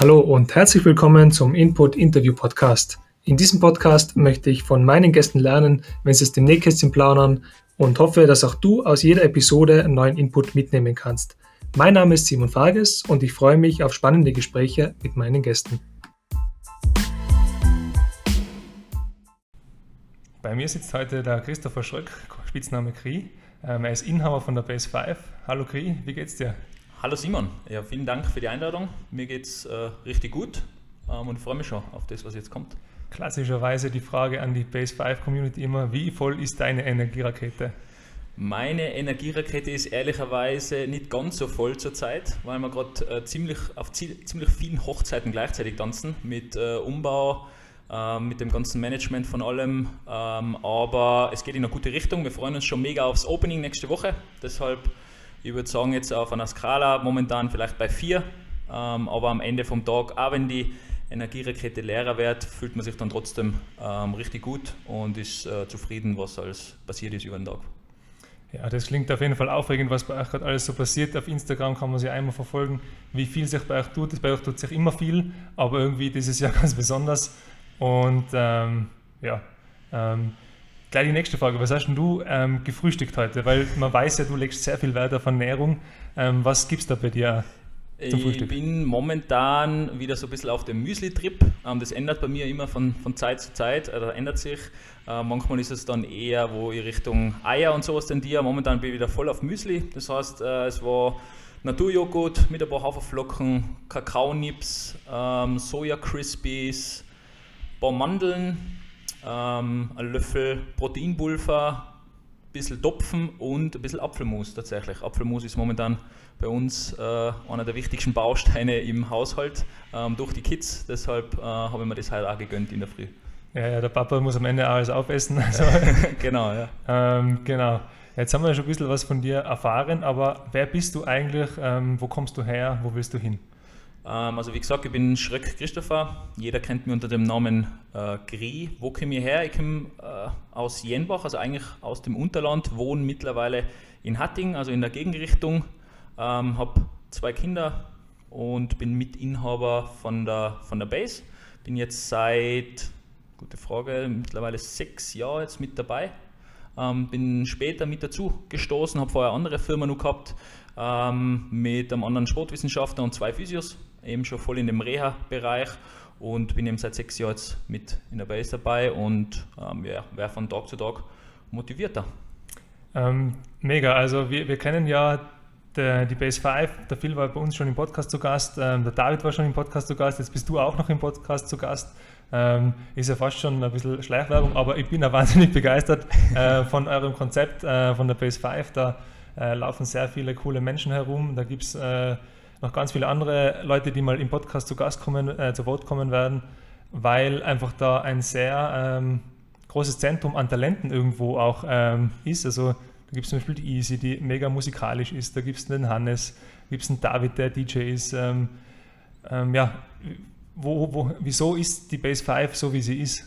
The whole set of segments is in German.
Hallo und herzlich willkommen zum Input Interview Podcast. In diesem Podcast möchte ich von meinen Gästen lernen, wenn sie es dem Nähkästchen plaudern und hoffe, dass auch du aus jeder Episode einen neuen Input mitnehmen kannst. Mein Name ist Simon Farges und ich freue mich auf spannende Gespräche mit meinen Gästen. Bei mir sitzt heute der Christopher Schröck, Spitzname Kri. Ähm, er ist Inhaber von der Base 5. Hallo Kri, wie geht's dir? Hallo Simon, ja, vielen Dank für die Einladung. Mir geht's äh, richtig gut ähm, und freue mich schon auf das, was jetzt kommt. Klassischerweise die Frage an die Base 5 Community immer, wie voll ist deine Energierakete? Meine Energierakete ist ehrlicherweise nicht ganz so voll zurzeit, weil wir gerade äh, ziemlich auf ziemlich vielen Hochzeiten gleichzeitig tanzen mit äh, Umbau, äh, mit dem ganzen Management von allem. Ähm, aber es geht in eine gute Richtung. Wir freuen uns schon mega aufs Opening nächste Woche. Deshalb, ich würde sagen, jetzt auf einer Skala momentan vielleicht bei vier. Ähm, aber am Ende vom Tag, auch wenn die Energierakete leerer wird, fühlt man sich dann trotzdem ähm, richtig gut und ist äh, zufrieden, was alles passiert ist über den Tag. Ja, das klingt auf jeden Fall aufregend, was bei euch gerade alles so passiert. Auf Instagram kann man sich einmal verfolgen, wie viel sich bei euch tut. Bei euch tut sich immer viel, aber irgendwie dieses Jahr ganz besonders. Und ähm, ja, ähm, gleich die nächste Frage. Was hast denn du ähm, gefrühstückt heute? Weil man weiß ja, du legst sehr viel Wert auf Ernährung. Ähm, was gibt es da bei dir zum Frühstück? Ich bin momentan wieder so ein bisschen auf dem Müsli-Trip. Ähm, das ändert bei mir immer von, von Zeit zu Zeit, oder ändert sich. Äh, manchmal ist es dann eher, wo ich Richtung Eier und sowas tendiere. Momentan bin ich wieder voll auf Müsli. Das heißt, äh, es war Naturjoghurt mit ein paar Haferflocken, Kakaonips, ähm, Soja-Crispies, ein paar Mandeln, ähm, ein Löffel Proteinpulver, ein bisschen Topfen und ein bisschen Apfelmus tatsächlich. Apfelmus ist momentan bei uns äh, einer der wichtigsten Bausteine im Haushalt ähm, durch die Kids. Deshalb äh, habe ich mir das halt auch gegönnt in der Früh. Ja, ja, der Papa muss am Ende alles aufessen. Also, genau, ja. Ähm, genau. Jetzt haben wir schon ein bisschen was von dir erfahren, aber wer bist du eigentlich? Ähm, wo kommst du her? Wo willst du hin? Ähm, also wie gesagt, ich bin Schröck Christopher. Jeder kennt mich unter dem Namen äh, Gri. Wo komme ich her? Ich komme äh, aus Jenbach, also eigentlich aus dem Unterland, wohne mittlerweile in Hatting, also in der Gegenrichtung. Ähm, habe zwei Kinder und bin Mitinhaber von der, von der Base. Bin jetzt seit Gute Frage. Mittlerweile sechs Jahre jetzt mit dabei. Ähm, bin später mit dazu gestoßen, habe vorher andere Firmen noch gehabt ähm, mit einem anderen Sportwissenschaftler und zwei Physios, eben schon voll in dem Reha-Bereich und bin eben seit sechs Jahren jetzt mit in der Base dabei und ähm, ja, wäre von Tag zu Tag motivierter. Ähm, mega, also wir, wir kennen ja der, die Base 5, der Phil war bei uns schon im Podcast zu Gast, ähm, der David war schon im Podcast zu Gast, jetzt bist du auch noch im Podcast zu Gast. Ähm, ist ja fast schon ein bisschen Schleichwerbung, aber ich bin ja wahnsinnig begeistert äh, von eurem Konzept, äh, von der Base 5. Da äh, laufen sehr viele coole Menschen herum. Da gibt es äh, noch ganz viele andere Leute, die mal im Podcast zu Gast kommen, äh, zu Wort kommen werden, weil einfach da ein sehr ähm, großes Zentrum an Talenten irgendwo auch ähm, ist. Also da gibt es zum Beispiel die Easy, die mega musikalisch ist. Da gibt es den Hannes, gibt es einen David, der DJ ist. Ähm, ähm ja, wo, wo, wieso ist die Base 5 so, wie sie ist?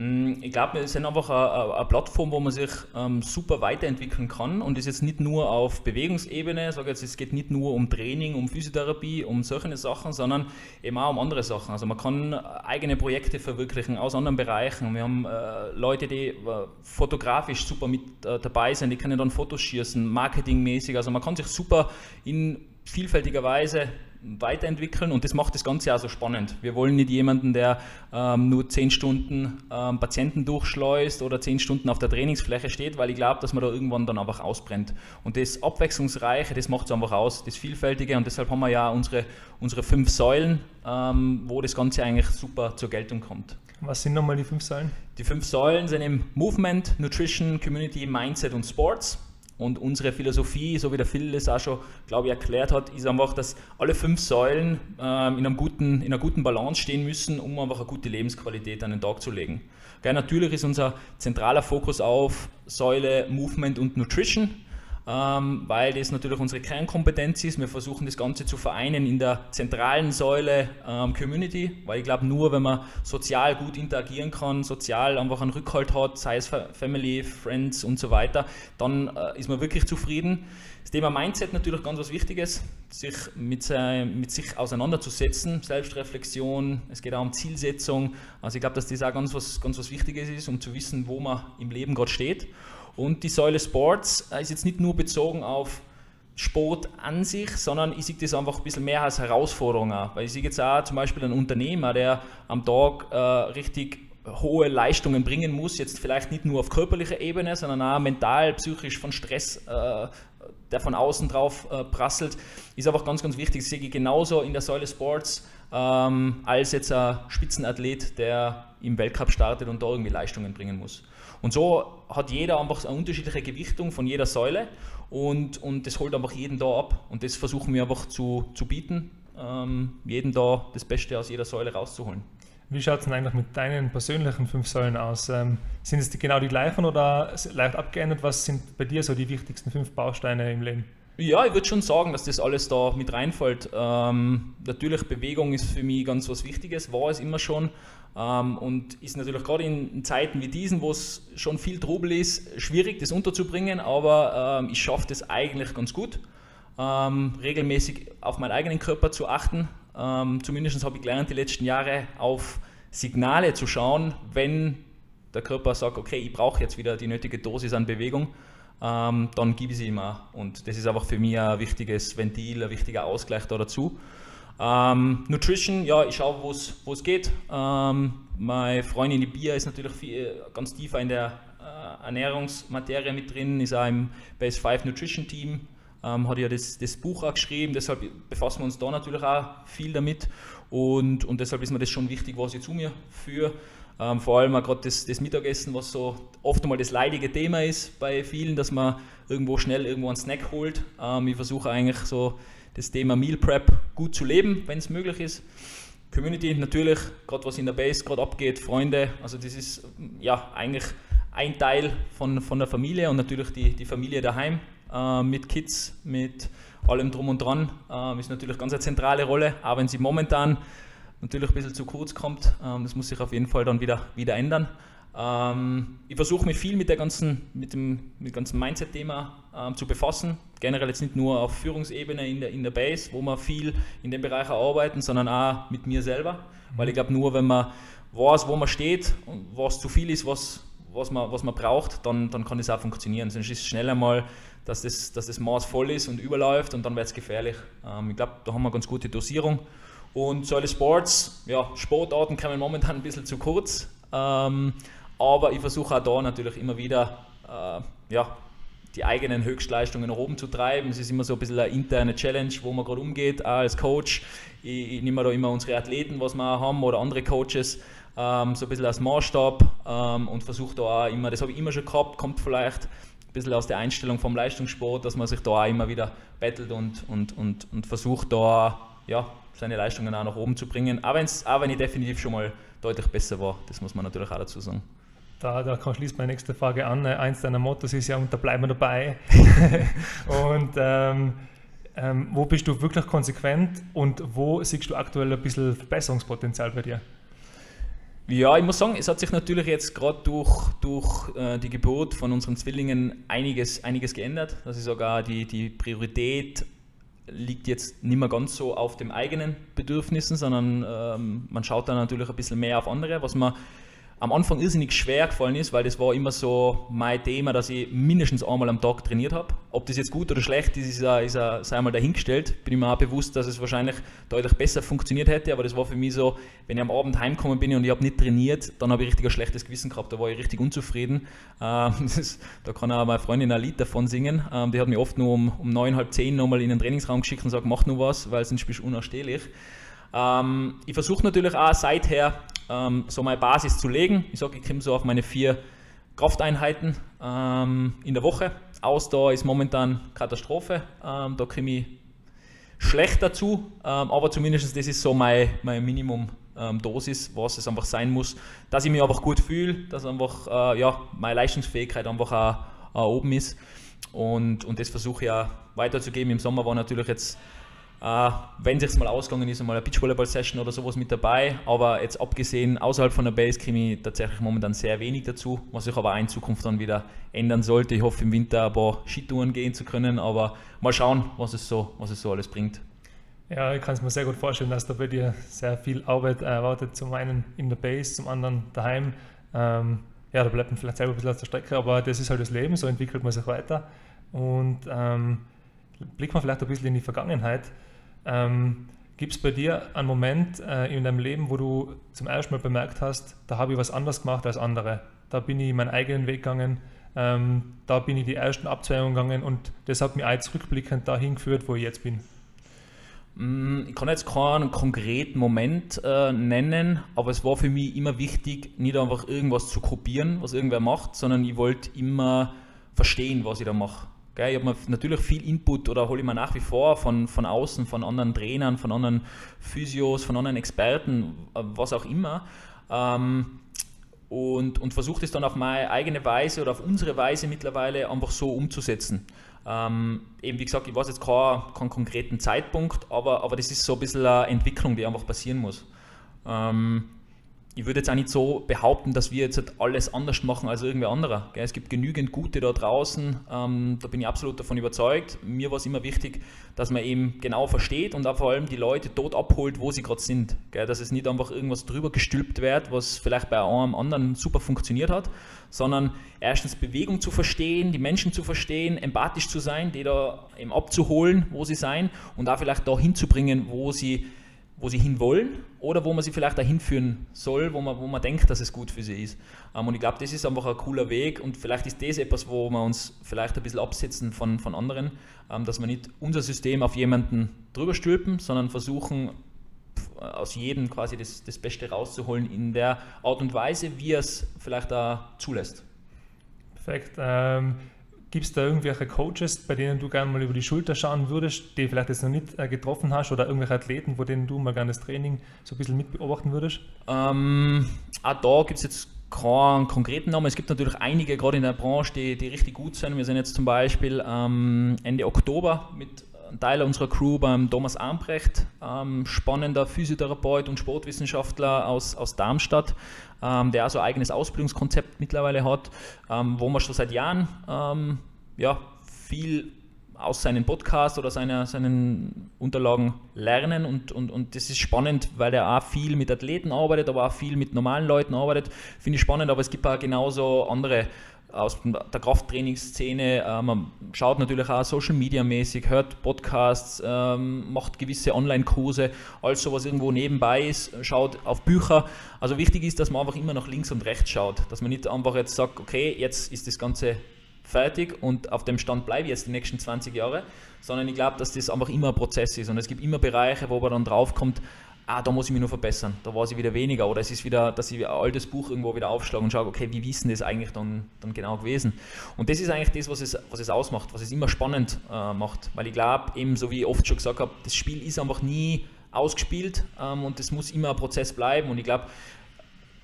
Mm, ich glaube, es ist einfach eine, Plattform, wo man sich ähm, super weiterentwickeln kann und ist jetzt nicht nur auf Bewegungsebene, sage jetzt, es geht nicht nur um Training, um Physiotherapie, um solche Sachen, sondern eben auch um andere Sachen. Also man kann eigene Projekte verwirklichen aus anderen Bereichen. Wir haben äh, Leute, die äh, fotografisch super mit äh, dabei sind, die können dann Fotos schießen, marketingmäßig. Also man kann sich super in vielfältiger Weise weiterentwickeln und das macht das Ganze auch so spannend. Wir wollen nicht jemanden, der ähm, nur zehn Stunden ähm, Patienten durchschleust oder zehn Stunden auf der Trainingsfläche steht, weil ich glaube, dass man da irgendwann dann einfach ausbrennt. Und das Abwechslungsreiche, das macht es einfach aus, das Vielfältige und deshalb haben wir ja unsere, unsere fünf Säulen, ähm, wo das Ganze eigentlich super zur Geltung kommt. Was sind nochmal die fünf Säulen? Die fünf Säulen sind eben Movement, Nutrition, Community, Mindset und Sports. Und unsere Philosophie, so wie der Phil es auch schon, glaube ich, erklärt hat, ist einfach, dass alle fünf Säulen ähm, in, einem guten, in einer guten Balance stehen müssen, um einfach eine gute Lebensqualität an den Tag zu legen. Gell, natürlich ist unser zentraler Fokus auf Säule Movement und Nutrition, ähm, weil das natürlich unsere Kernkompetenz ist. Wir versuchen das Ganze zu vereinen in der zentralen Säule ähm, Community, weil ich glaube, nur wenn man sozial gut interagieren kann, sozial einfach einen Rückhalt hat, sei es Family, Friends und so weiter, dann äh, ist man wirklich zufrieden. Das Thema Mindset natürlich ganz was Wichtiges, sich mit, äh, mit sich auseinanderzusetzen, Selbstreflexion, es geht auch um Zielsetzung. Also ich glaube, dass das auch ganz was, ganz was Wichtiges ist, um zu wissen, wo man im Leben gerade steht. Und die Säule Sports äh, ist jetzt nicht nur bezogen auf Sport an sich, sondern ich sehe das einfach ein bisschen mehr als Herausforderung an. Weil ich sehe jetzt auch zum Beispiel einen Unternehmer, der am Tag äh, richtig hohe Leistungen bringen muss, jetzt vielleicht nicht nur auf körperlicher Ebene, sondern auch mental, psychisch von Stress, äh, der von außen drauf äh, prasselt, ist einfach ganz, ganz wichtig. Das sehe ich genauso in der Säule Sports ähm, als jetzt ein Spitzenathlet, der im Weltcup startet und da irgendwie Leistungen bringen muss. Und so hat jeder einfach eine unterschiedliche Gewichtung von jeder Säule und, und das holt einfach jeden da ab. Und das versuchen wir einfach zu, zu bieten, ähm, jeden da das Beste aus jeder Säule rauszuholen. Wie schaut es denn eigentlich mit deinen persönlichen fünf Säulen aus? Ähm, sind es die, genau die gleichen oder leicht abgeändert? Was sind bei dir so die wichtigsten fünf Bausteine im Leben? Ja, ich würde schon sagen, dass das alles da mit reinfällt. Ähm, natürlich, Bewegung ist für mich ganz was Wichtiges, war es immer schon. Ähm, und ist natürlich gerade in Zeiten wie diesen, wo es schon viel Trubel ist, schwierig, das unterzubringen, aber ähm, ich schaffe das eigentlich ganz gut, ähm, regelmäßig auf meinen eigenen Körper zu achten. Zumindest habe ich gelernt, die letzten Jahre auf Signale zu schauen, wenn der Körper sagt, okay, ich brauche jetzt wieder die nötige Dosis an Bewegung, dann gebe ich sie immer. Und das ist einfach für mich ein wichtiges Ventil, ein wichtiger Ausgleich da dazu. Ähm, Nutrition, ja, ich schaue, wo es geht. Ähm, meine Freundin Ibia ist natürlich viel, ganz tiefer in der äh, Ernährungsmaterie mit drin, ist auch im Base 5 Nutrition Team, ähm, hat ja das, das Buch auch geschrieben, deshalb befassen wir uns da natürlich auch viel damit und, und deshalb ist mir das schon wichtig, was ich zu mir führe. Ähm, vor allem auch gerade das, das, Mittagessen, was so oft einmal das leidige Thema ist bei vielen, dass man irgendwo schnell irgendwo einen Snack holt. Ähm, ich versuche eigentlich so das Thema Meal Prep gut zu leben, wenn es möglich ist. Community natürlich, gerade was in der Base gerade abgeht, Freunde, also das ist ja eigentlich ein Teil von, von der Familie und natürlich die, die Familie daheim äh, mit Kids, mit allem drum und dran, äh, ist natürlich ganz eine zentrale Rolle, auch wenn sie momentan natürlich ein bisschen zu kurz kommt. Äh, das muss sich auf jeden Fall dann wieder, wieder ändern. Ähm, ich versuche mich viel mit, der ganzen, mit dem, mit dem ganzen Mindset-Thema ähm, zu befassen. Generell jetzt nicht nur auf Führungsebene in der, in der Base, wo wir viel in dem Bereich arbeiten, sondern auch mit mir selber. Mhm. Weil ich glaube, nur wenn man weiß, wo man steht und was zu viel ist, was, was, man, was man braucht, dann, dann kann das auch funktionieren. Sonst ist es schnell einmal, dass das, dass das Maß voll ist und überläuft und dann wird es gefährlich. Ähm, ich glaube, da haben wir eine ganz gute Dosierung. Und Säule Sports, ja, Sportarten kommen momentan ein bisschen zu kurz. Ähm, aber ich versuche auch da natürlich immer wieder äh, ja, die eigenen Höchstleistungen nach oben zu treiben. Es ist immer so ein bisschen eine interne Challenge, wo man gerade umgeht, auch als Coach. Ich, ich nehme da immer unsere Athleten, was wir haben, oder andere Coaches, ähm, so ein bisschen als Maßstab ähm, und versuche da auch immer, das habe ich immer schon gehabt, kommt vielleicht ein bisschen aus der Einstellung vom Leistungssport, dass man sich da auch immer wieder bettelt und, und, und, und versucht da ja, seine Leistungen auch nach oben zu bringen. Auch, auch wenn ich definitiv schon mal deutlich besser war, das muss man natürlich auch dazu sagen. Da, da schließt meine nächste Frage an. Eins deiner Mottos ist ja, und da bleiben wir dabei. und ähm, ähm, wo bist du wirklich konsequent und wo siehst du aktuell ein bisschen Verbesserungspotenzial bei dir? Ja, ich muss sagen, es hat sich natürlich jetzt gerade durch, durch äh, die Geburt von unseren Zwillingen einiges, einiges geändert. Das ist sogar die, die Priorität liegt jetzt nicht mehr ganz so auf den eigenen Bedürfnissen, sondern ähm, man schaut dann natürlich ein bisschen mehr auf andere, was man am Anfang irrsinnig schwer gefallen ist, weil das war immer so mein Thema, dass ich mindestens einmal am Tag trainiert habe. Ob das jetzt gut oder schlecht ist, ist, ist, ist sei einmal dahingestellt. Bin ich mir auch bewusst, dass es wahrscheinlich deutlich besser funktioniert hätte, aber das war für mich so, wenn ich am Abend heimgekommen bin und ich habe nicht trainiert, dann habe ich richtig ein schlechtes Gewissen gehabt, da war ich richtig unzufrieden. Ähm, das, da kann auch meine Freundin ein Lied davon singen. Ähm, die hat mich oft nur um, um neun, halb zehn nochmal in den Trainingsraum geschickt und gesagt, mach nur was, weil sonst bist du unausstehlich. Ähm, ich versuche natürlich auch seither ähm, so meine Basis zu legen. Ich sage, ich komme so auf meine vier Krafteinheiten ähm, in der Woche. Ausdauer ist momentan Katastrophe. Ähm, da komme ich schlecht dazu, ähm, aber zumindest das ist so mein, mein Minimum-Dosis, ähm, was es einfach sein muss, dass ich mich einfach gut fühle, dass einfach äh, ja, meine Leistungsfähigkeit einfach auch äh, oben ist. Und, und das versuche ich ja weiterzugeben. Im Sommer war natürlich jetzt Uh, wenn es mal ausgegangen ist, einmal eine Beachvolleyball-Session oder sowas mit dabei. Aber jetzt abgesehen, außerhalb von der Base komme ich tatsächlich momentan sehr wenig dazu, was sich aber auch in Zukunft dann wieder ändern sollte. Ich hoffe im Winter ein paar Skitouren gehen zu können, aber mal schauen, was es so, was es so alles bringt. Ja, ich kann es mir sehr gut vorstellen, dass da bei dir sehr viel Arbeit erwartet. Zum einen in der Base, zum anderen daheim. Ähm, ja, da bleibt man vielleicht selber ein bisschen auf der Strecke, aber das ist halt das Leben, so entwickelt man sich weiter. Und ähm, blicken wir vielleicht ein bisschen in die Vergangenheit. Ähm, Gibt es bei dir einen Moment äh, in deinem Leben, wo du zum ersten Mal bemerkt hast, da habe ich was anders gemacht als andere? Da bin ich meinen eigenen Weg gegangen, ähm, da bin ich die ersten Abzweigungen gegangen und das hat mich als rückblickend dahin geführt, wo ich jetzt bin. Mm, ich kann jetzt keinen konkreten Moment äh, nennen, aber es war für mich immer wichtig, nicht einfach irgendwas zu kopieren, was irgendwer macht, sondern ich wollte immer verstehen, was ich da mache. Gell, ich habe natürlich viel Input oder hole ich mir nach wie vor von, von außen, von anderen Trainern, von anderen Physios, von anderen Experten, äh, was auch immer. Ähm, und, und versuche das dann auf meine eigene Weise oder auf unsere Weise mittlerweile einfach so umzusetzen. Ähm, eben wie gesagt, ich weiß jetzt keinen, keinen konkreten Zeitpunkt, aber, aber das ist so ein bisschen eine Entwicklung, die einfach passieren muss. Ähm, ich würde jetzt auch nicht so behaupten, dass wir jetzt alles anders machen als irgendwer anderer. Es gibt genügend Gute da draußen, ähm, da bin ich absolut davon überzeugt. Mir war es immer wichtig, dass man eben genau versteht und auch vor allem die Leute dort abholt, wo sie gerade sind. Dass es nicht einfach irgendwas drüber gestülpt wird, was vielleicht bei einem anderen super funktioniert hat, sondern erstens Bewegung zu verstehen, die Menschen zu verstehen, empathisch zu sein, die da eben abzuholen, wo sie sein und auch vielleicht da hinzubringen, wo sie wo sie hinwollen oder wo man sie vielleicht dahin führen soll, wo man, wo man denkt, dass es gut für sie ist. Ähm, und ich glaube, das ist einfach ein cooler Weg und vielleicht ist das etwas, wo wir uns vielleicht ein bisschen absetzen von, von anderen, ähm, dass wir nicht unser System auf jemanden drüber stülpen, sondern versuchen, aus jedem quasi das, das Beste rauszuholen in der Art und Weise, wie er es vielleicht da zulässt. Perfekt. Ähm Gibt es da irgendwelche Coaches, bei denen du gerne mal über die Schulter schauen würdest, die vielleicht jetzt noch nicht äh, getroffen hast oder irgendwelche Athleten, wo denen du mal gerne das Training so ein bisschen mit beobachten würdest? Ähm, auch da gibt es jetzt keinen konkreten Namen. Es gibt natürlich einige, gerade in der Branche, die, die richtig gut sind. Wir sind jetzt zum Beispiel ähm, Ende Oktober mit einem Teil unserer Crew beim Thomas Armbrecht, ähm, spannender Physiotherapeut und Sportwissenschaftler aus, aus Darmstadt, ähm, der also ein eigenes Ausbildungskonzept mittlerweile hat, ähm, wo man schon seit Jahren ähm, ja, viel aus seinen Podcasts oder seiner, seinen Unterlagen lernen und, und, und das ist spannend, weil er auch viel mit Athleten arbeitet, aber auch viel mit normalen Leuten arbeitet. Finde ich spannend, aber es gibt auch genauso andere aus der Krafttrainingsszene. Äh, man schaut natürlich auch Social Media mäßig, hört Podcasts, ähm, macht gewisse Online-Kurse, alles so was irgendwo nebenbei ist, schaut auf Bücher. Also wichtig ist, dass man einfach immer nach links und rechts schaut, dass man nicht einfach jetzt sagt, okay, jetzt ist das Ganze fertig und auf dem Stand bleibe ich jetzt die nächsten 20 Jahre, sondern ich glaube, dass das einfach immer ein Prozess ist und es gibt immer Bereiche, wo man dann draufkommt, ah, da muss ich mich nur verbessern, da war sie wieder weniger. Oder es ist wieder, dass ich ein altes Buch irgendwo wieder aufschlage und schaue, okay, wie wissen das eigentlich dann, dann genau gewesen? Und das ist eigentlich das, was es, was es ausmacht, was es immer spannend äh, macht, weil ich glaube, eben so wie ich oft schon gesagt habe, das Spiel ist einfach nie ausgespielt ähm, und das muss immer ein Prozess bleiben. Und ich glaube,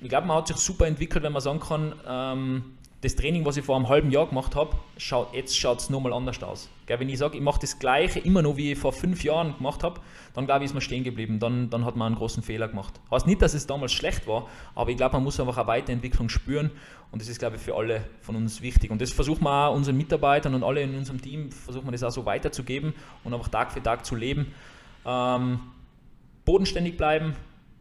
ich glaube, man hat sich super entwickelt, wenn man sagen kann, ähm, das Training, was ich vor einem halben Jahr gemacht habe, schaut, jetzt schaut es nochmal anders aus. Gell, wenn ich sage, ich mache das Gleiche immer noch, wie ich vor fünf Jahren gemacht habe, dann glaube ich, ist man stehen geblieben. Dann, dann hat man einen großen Fehler gemacht. Heißt nicht, dass es damals schlecht war, aber ich glaube, man muss einfach eine Weiterentwicklung spüren und das ist, glaube ich, für alle von uns wichtig. Und das versuchen wir auch unseren Mitarbeitern und alle in unserem Team, versuchen wir das auch so weiterzugeben und einfach Tag für Tag zu leben. Ähm, bodenständig bleiben,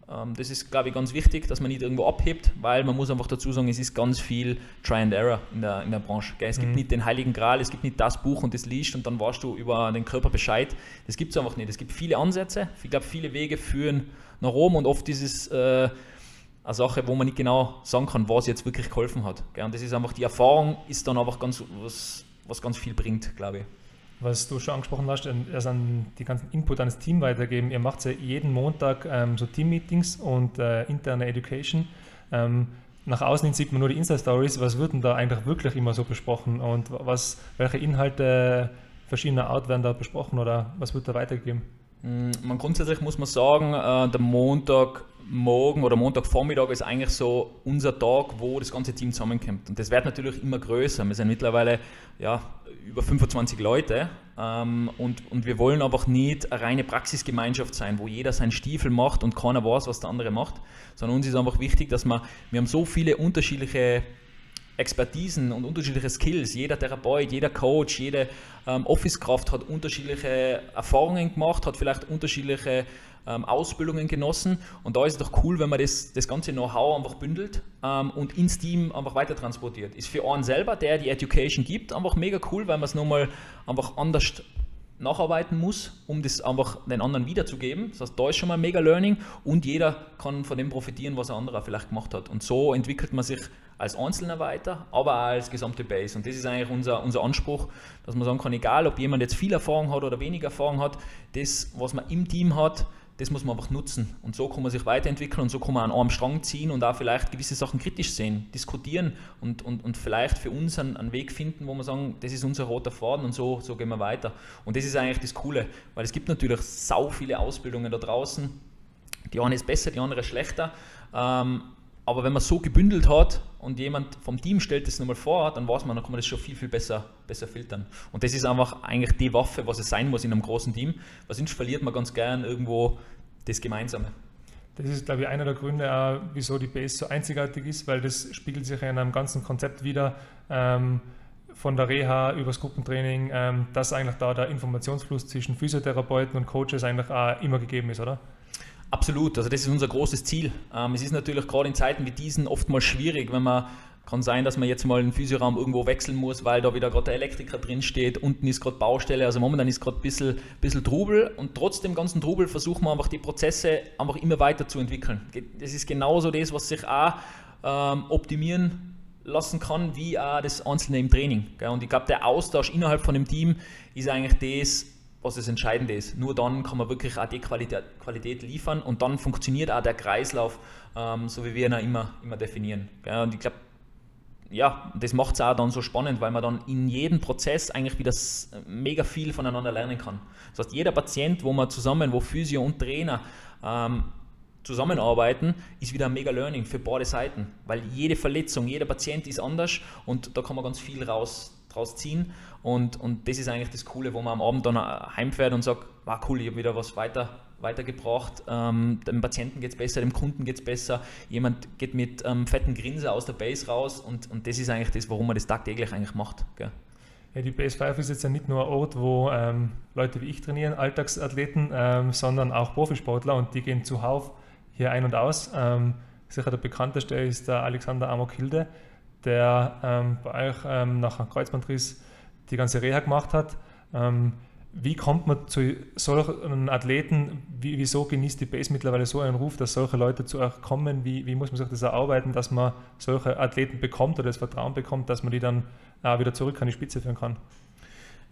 das ist, glaube ich, ganz wichtig, dass man nicht irgendwo abhebt, weil man muss einfach dazu sagen, es ist ganz viel Try and Error in der, in der Branche. Gell? Es mhm. gibt nicht den heiligen Gral, es gibt nicht das Buch und das liest und dann weißt du über den Körper Bescheid. Das gibt es einfach nicht. Es gibt viele Ansätze, ich glaube, viele Wege führen nach Rom und oft ist es äh, eine Sache, wo man nicht genau sagen kann, was jetzt wirklich geholfen hat. Gell? Und das ist einfach, die Erfahrung ist dann einfach ganz, was, was ganz viel bringt, glaube ich was du schon angesprochen hast, also an die ganzen Input ans Team weitergeben. Ihr macht ja jeden Montag ähm, so Team-Meetings und äh, interne Education. Ähm, nach außen hin sieht man nur die Insta-Stories. Was wird denn da eigentlich wirklich immer so besprochen und was, welche Inhalte verschiedener Art werden da besprochen oder was wird da weitergegeben? Mm, man grundsätzlich muss man sagen, äh, der Montagmorgen oder Montagvormittag ist eigentlich so unser Tag, wo das ganze Team zusammenkommt. Und das wird natürlich immer größer. Wir sind mittlerweile ja, über 25 Leute ähm, und, und wir wollen einfach nicht eine reine Praxisgemeinschaft sein, wo jeder seinen Stiefel macht und keiner weiß, was der andere macht, sondern uns ist einfach wichtig, dass wir, wir haben so viele unterschiedliche Expertisen und unterschiedliche Skills. Jeder Therapeut, jeder Coach, jede ähm, Office-Kraft hat unterschiedliche Erfahrungen gemacht, hat vielleicht unterschiedliche ähm, Ausbildungen genossen. Und da ist es doch cool, wenn man das, das ganze Know-how einfach bündelt ähm, und ins Team einfach weiter transportiert. Ist für einen selber, der die Education gibt, einfach mega cool, weil man es nochmal einfach anders nacharbeiten muss, um das einfach den anderen wiederzugeben. Das heißt, da ist schon mal mega Learning und jeder kann von dem profitieren, was ein anderer vielleicht gemacht hat. Und so entwickelt man sich als Einzelner weiter, aber auch als gesamte Base. Und das ist eigentlich unser, unser Anspruch, dass man sagen kann, egal ob jemand jetzt viel Erfahrung hat oder wenig Erfahrung hat, das, was man im Team hat, das muss man einfach nutzen. Und so kann man sich weiterentwickeln und so kann man an einem Strang ziehen und auch vielleicht gewisse Sachen kritisch sehen, diskutieren und, und, und vielleicht für uns einen, einen Weg finden, wo wir sagen, das ist unser roter Faden und so, so gehen wir weiter. Und das ist eigentlich das Coole, weil es gibt natürlich sau viele Ausbildungen da draußen. Die eine ist besser, die andere schlechter. Ähm, aber wenn man so gebündelt hat und jemand vom Team stellt das nochmal vor, dann weiß man, dann kann man das schon viel, viel besser, besser filtern. Und das ist einfach eigentlich die Waffe, was es sein muss in einem großen Team, weil sonst verliert man ganz gern irgendwo das Gemeinsame. Das ist, glaube ich, einer der Gründe, auch, wieso die Base so einzigartig ist, weil das spiegelt sich in einem ganzen Konzept wieder, ähm, von der Reha übers Gruppentraining, ähm, dass eigentlich da der Informationsfluss zwischen Physiotherapeuten und Coaches eigentlich auch immer gegeben ist, oder? Absolut, also das ist unser großes Ziel. Ähm, es ist natürlich gerade in Zeiten wie diesen oftmals schwierig, wenn man kann sein, dass man jetzt mal einen Physioraum irgendwo wechseln muss, weil da wieder gerade der Elektriker drin steht, unten ist gerade Baustelle, also momentan ist gerade ein bisschen, bisschen Trubel und trotz dem ganzen Trubel versuchen wir einfach die Prozesse einfach immer weiter zu entwickeln. Das ist genauso das, was sich auch ähm, optimieren lassen kann, wie auch das Einzelne im Training. Und ich glaube, der Austausch innerhalb von dem Team ist eigentlich das, was das Entscheidende ist. Nur dann kann man wirklich auch die Qualität, Qualität liefern und dann funktioniert auch der Kreislauf, ähm, so wie wir ihn immer, immer definieren. Ja, und ich glaube, ja, das macht es auch dann so spannend, weil man dann in jedem Prozess eigentlich wieder mega viel voneinander lernen kann. Das heißt, jeder Patient, wo man zusammen, wo Physio und Trainer ähm, zusammenarbeiten, ist wieder ein mega Learning für beide Seiten, weil jede Verletzung, jeder Patient ist anders und da kann man ganz viel raus, draus ziehen. Und, und das ist eigentlich das Coole, wo man am Abend dann heimfährt und sagt, war cool, ich habe wieder was weiter, weitergebracht, ähm, dem Patienten geht es besser, dem Kunden geht es besser, jemand geht mit ähm, fetten Grinse aus der Base raus und, und das ist eigentlich das, warum man das tagtäglich eigentlich macht. Gell? Ja, die Base 5 ist jetzt ja nicht nur ein Ort, wo ähm, Leute wie ich trainieren, Alltagsathleten, ähm, sondern auch Profisportler und die gehen zuhauf hier ein und aus. Ähm, sicher der bekannteste ist der Alexander Amok-Hilde, der ähm, bei euch ähm, nach einem Kreuzbandriss die ganze Reha gemacht hat. Ähm, wie kommt man zu solchen Athleten? Wie, wieso genießt die Base mittlerweile so einen Ruf, dass solche Leute zu euch kommen? Wie, wie muss man sich das erarbeiten, dass man solche Athleten bekommt oder das Vertrauen bekommt, dass man die dann äh, wieder zurück an die Spitze führen kann?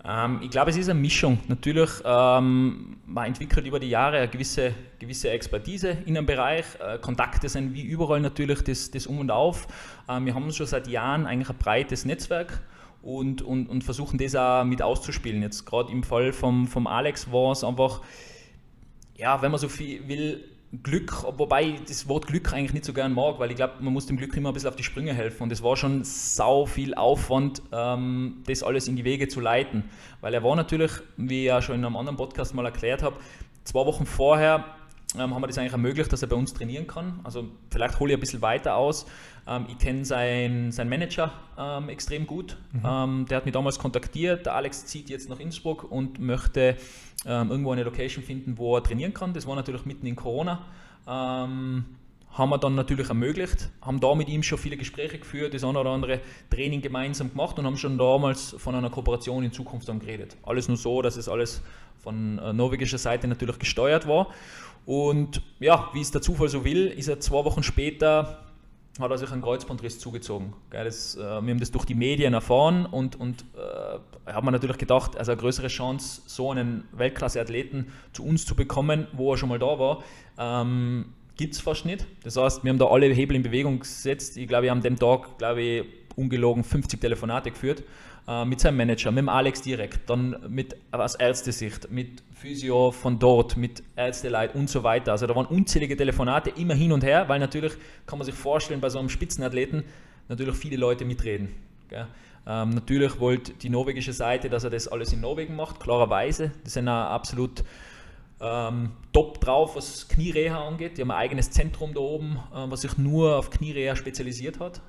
Ähm, ich glaube, es ist eine Mischung. Natürlich, ähm, man entwickelt über die Jahre eine gewisse, gewisse Expertise in einem Bereich. Äh, Kontakte sind wie überall natürlich das, das Um und Auf. Ähm, wir haben schon seit Jahren eigentlich ein breites Netzwerk und, und, und versuchen das auch mit auszuspielen. Jetzt gerade im Fall vom, vom Alex war es einfach, ja, wenn man so viel will, Glück, wobei ich das Wort Glück eigentlich nicht so gern mag, weil ich glaube, man muss dem Glück immer ein bisschen auf die Sprünge helfen. Und es war schon sau viel Aufwand, ähm, das alles in die Wege zu leiten. Weil er war natürlich, wie ich ja schon in einem anderen Podcast mal erklärt habe, zwei Wochen vorher ähm, haben wir das eigentlich ermöglicht, dass er bei uns trainieren kann. Also vielleicht hole ich ein bisschen weiter aus. Ähm, ich kenne seinen sein Manager ähm, extrem gut. Mhm. Ähm, der hat mich damals kontaktiert. Der Alex zieht jetzt nach Innsbruck und möchte ähm, irgendwo eine Location finden, wo er trainieren kann. Das war natürlich mitten in Corona. Ähm, haben wir dann natürlich ermöglicht, haben da mit ihm schon viele Gespräche geführt, das eine oder andere Training gemeinsam gemacht und haben schon damals von einer Kooperation in Zukunft dann geredet. Alles nur so, dass es alles von äh, norwegischer Seite natürlich gesteuert war. Und ja, wie es der Zufall so will, ist er zwei Wochen später, hat er sich einen Kreuzbandriss zugezogen. Das, äh, wir haben das durch die Medien erfahren und, und äh, haben natürlich gedacht, also eine größere Chance, so einen Weltklasse-Athleten zu uns zu bekommen, wo er schon mal da war, ähm, gibt es fast nicht. Das heißt, wir haben da alle Hebel in Bewegung gesetzt. Ich glaube, wir haben dem Tag, glaube ich, ungelogen 50 Telefonate geführt äh, mit seinem Manager, mit dem Alex direkt, dann mit aus Ärztesicht, mit Physio von dort, mit Ärzteleit und so weiter. Also da waren unzählige Telefonate immer hin und her, weil natürlich kann man sich vorstellen, bei so einem Spitzenathleten natürlich viele Leute mitreden. Ähm, natürlich wollte die norwegische Seite, dass er das alles in Norwegen macht, klarerweise. Das sind absolut ähm, top drauf, was Kniereha angeht. Die haben ein eigenes Zentrum da oben, äh, was sich nur auf Kniereha spezialisiert hat.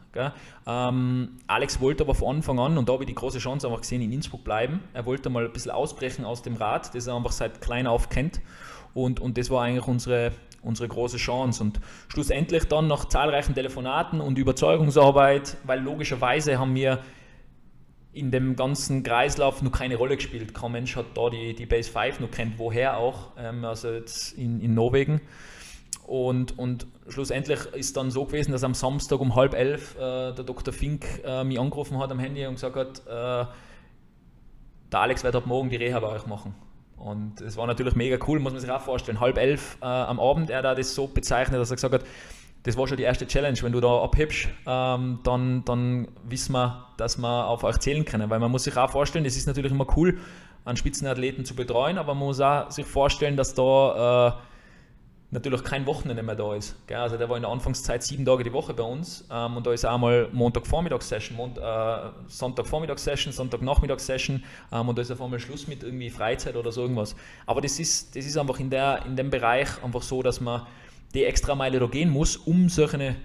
Ähm, Alex wollte aber von Anfang an, und da habe ich die große Chance einfach gesehen, in Innsbruck bleiben. Er wollte mal ein bisschen ausbrechen aus dem Rad, das er einfach seit klein auf kennt. Und, und das war eigentlich unsere, unsere große Chance. Und schlussendlich dann nach zahlreichen Telefonaten und Überzeugungsarbeit, weil logischerweise haben wir in dem ganzen Kreislauf noch keine Rolle gespielt. Kein Mensch hat da die, die Base 5 noch kennt, woher auch, ähm, also jetzt in, in Norwegen. Und, und schlussendlich ist dann so gewesen, dass am Samstag um halb elf äh, der Dr. Fink äh, mich angerufen hat am Handy und gesagt hat, äh, der Alex wird ab morgen die Reha bei euch machen. Und es war natürlich mega cool, muss man sich auch vorstellen. Halb elf äh, am Abend, er hat das so bezeichnet, dass er gesagt hat, das war schon die erste Challenge. Wenn du da abhebst, ähm, dann, dann wissen wir, dass wir auf euch zählen können. Weil man muss sich auch vorstellen, es ist natürlich immer cool, einen Spitzenathleten zu betreuen, aber man muss auch sich vorstellen, dass da äh, natürlich kein Wochenende mehr da ist. Gell? Also der war in der Anfangszeit sieben Tage die Woche bei uns ähm, und da ist auch mal Montag-Vormittags-Session, Mont äh, Sonntag-Vormittags-Session, Sonntag-Nachmittags-Session ähm, und da ist auf einmal Schluss mit irgendwie Freizeit oder so irgendwas. Aber das ist, das ist einfach in, der, in dem Bereich einfach so, dass man die extra Meile da gehen muss, um solche